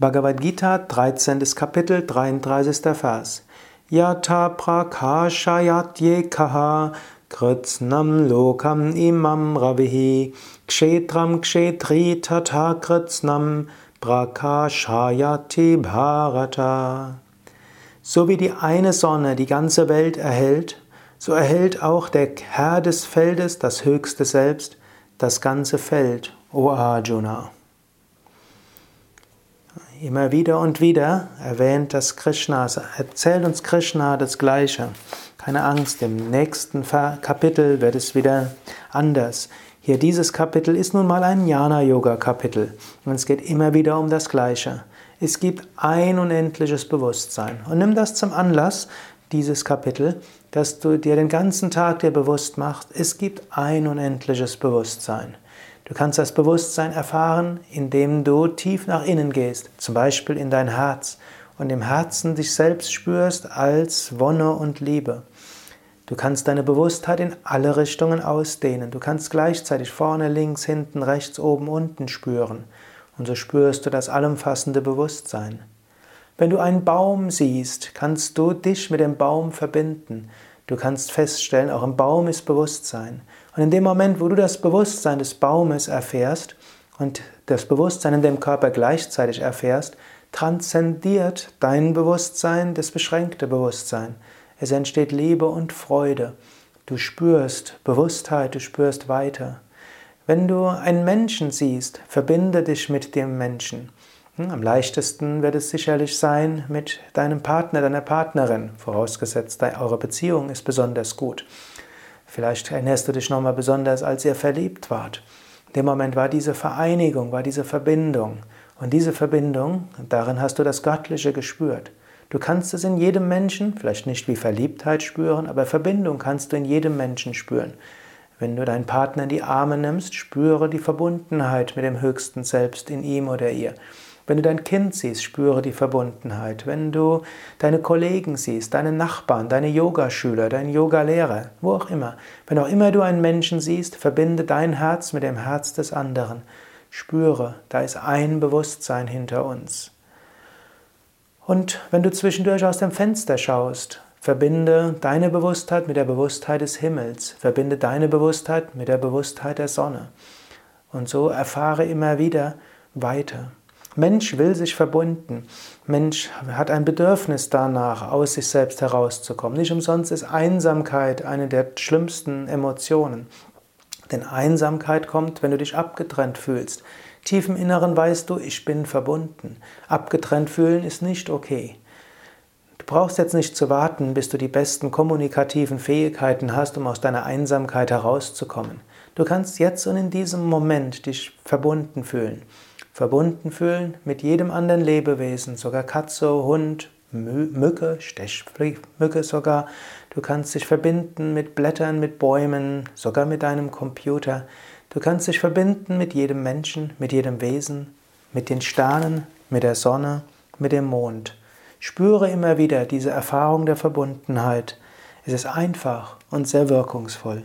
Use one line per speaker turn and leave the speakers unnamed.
Bhagavad Gita, 13. Kapitel, 33. Vers. Yata prakashayat kritsnam lokam imam ravihi kshetram kshetri tata kritsnam prakashayati bharata. So wie die eine Sonne die ganze Welt erhält, so erhält auch der Herr des Feldes, das höchste Selbst, das ganze Feld, O Arjuna. Immer wieder und wieder erwähnt das Krishna, erzählt uns Krishna das Gleiche. Keine Angst, im nächsten Kapitel wird es wieder anders. Hier dieses Kapitel ist nun mal ein Jnana-Yoga-Kapitel und es geht immer wieder um das Gleiche. Es gibt ein unendliches Bewusstsein. Und nimm das zum Anlass, dieses Kapitel, dass du dir den ganzen Tag dir bewusst machst, es gibt ein unendliches Bewusstsein. Du kannst das Bewusstsein erfahren, indem du tief nach innen gehst, zum Beispiel in dein Herz und im Herzen dich selbst spürst als Wonne und Liebe. Du kannst deine Bewusstheit in alle Richtungen ausdehnen. Du kannst gleichzeitig vorne, links, hinten, rechts, oben, unten spüren. Und so spürst du das allumfassende Bewusstsein. Wenn du einen Baum siehst, kannst du dich mit dem Baum verbinden. Du kannst feststellen, auch im Baum ist Bewusstsein. Und in dem Moment, wo du das Bewusstsein des Baumes erfährst und das Bewusstsein in dem Körper gleichzeitig erfährst, transzendiert dein Bewusstsein das beschränkte Bewusstsein. Es entsteht Liebe und Freude. Du spürst Bewusstheit, du spürst weiter. Wenn du einen Menschen siehst, verbinde dich mit dem Menschen. Am leichtesten wird es sicherlich sein mit deinem Partner, deiner Partnerin, vorausgesetzt, eure Beziehung ist besonders gut. Vielleicht erinnerst du dich nochmal besonders, als ihr verliebt wart. In dem Moment war diese Vereinigung, war diese Verbindung. Und diese Verbindung, darin hast du das Göttliche gespürt. Du kannst es in jedem Menschen, vielleicht nicht wie Verliebtheit spüren, aber Verbindung kannst du in jedem Menschen spüren. Wenn du deinen Partner in die Arme nimmst, spüre die Verbundenheit mit dem höchsten Selbst in ihm oder ihr. Wenn du dein Kind siehst, spüre die Verbundenheit. Wenn du deine Kollegen siehst, deine Nachbarn, deine Yogaschüler, deinen Yogalehrer, wo auch immer, wenn auch immer du einen Menschen siehst, verbinde dein Herz mit dem Herz des anderen. Spüre, da ist ein Bewusstsein hinter uns. Und wenn du zwischendurch aus dem Fenster schaust, Verbinde deine Bewusstheit mit der Bewusstheit des Himmels. Verbinde deine Bewusstheit mit der Bewusstheit der Sonne. Und so erfahre immer wieder weiter. Mensch will sich verbunden. Mensch hat ein Bedürfnis danach, aus sich selbst herauszukommen. Nicht umsonst ist Einsamkeit eine der schlimmsten Emotionen. Denn Einsamkeit kommt, wenn du dich abgetrennt fühlst. Tief im Inneren weißt du, ich bin verbunden. Abgetrennt fühlen ist nicht okay brauchst jetzt nicht zu warten, bis du die besten kommunikativen Fähigkeiten hast, um aus deiner Einsamkeit herauszukommen. Du kannst jetzt und in diesem Moment dich verbunden fühlen. Verbunden fühlen mit jedem anderen Lebewesen, sogar Katze, Hund, Mücke, Stechmücke sogar. Du kannst dich verbinden mit Blättern, mit Bäumen, sogar mit deinem Computer. Du kannst dich verbinden mit jedem Menschen, mit jedem Wesen, mit den Sternen, mit der Sonne, mit dem Mond. Spüre immer wieder diese Erfahrung der Verbundenheit. Es ist einfach und sehr wirkungsvoll.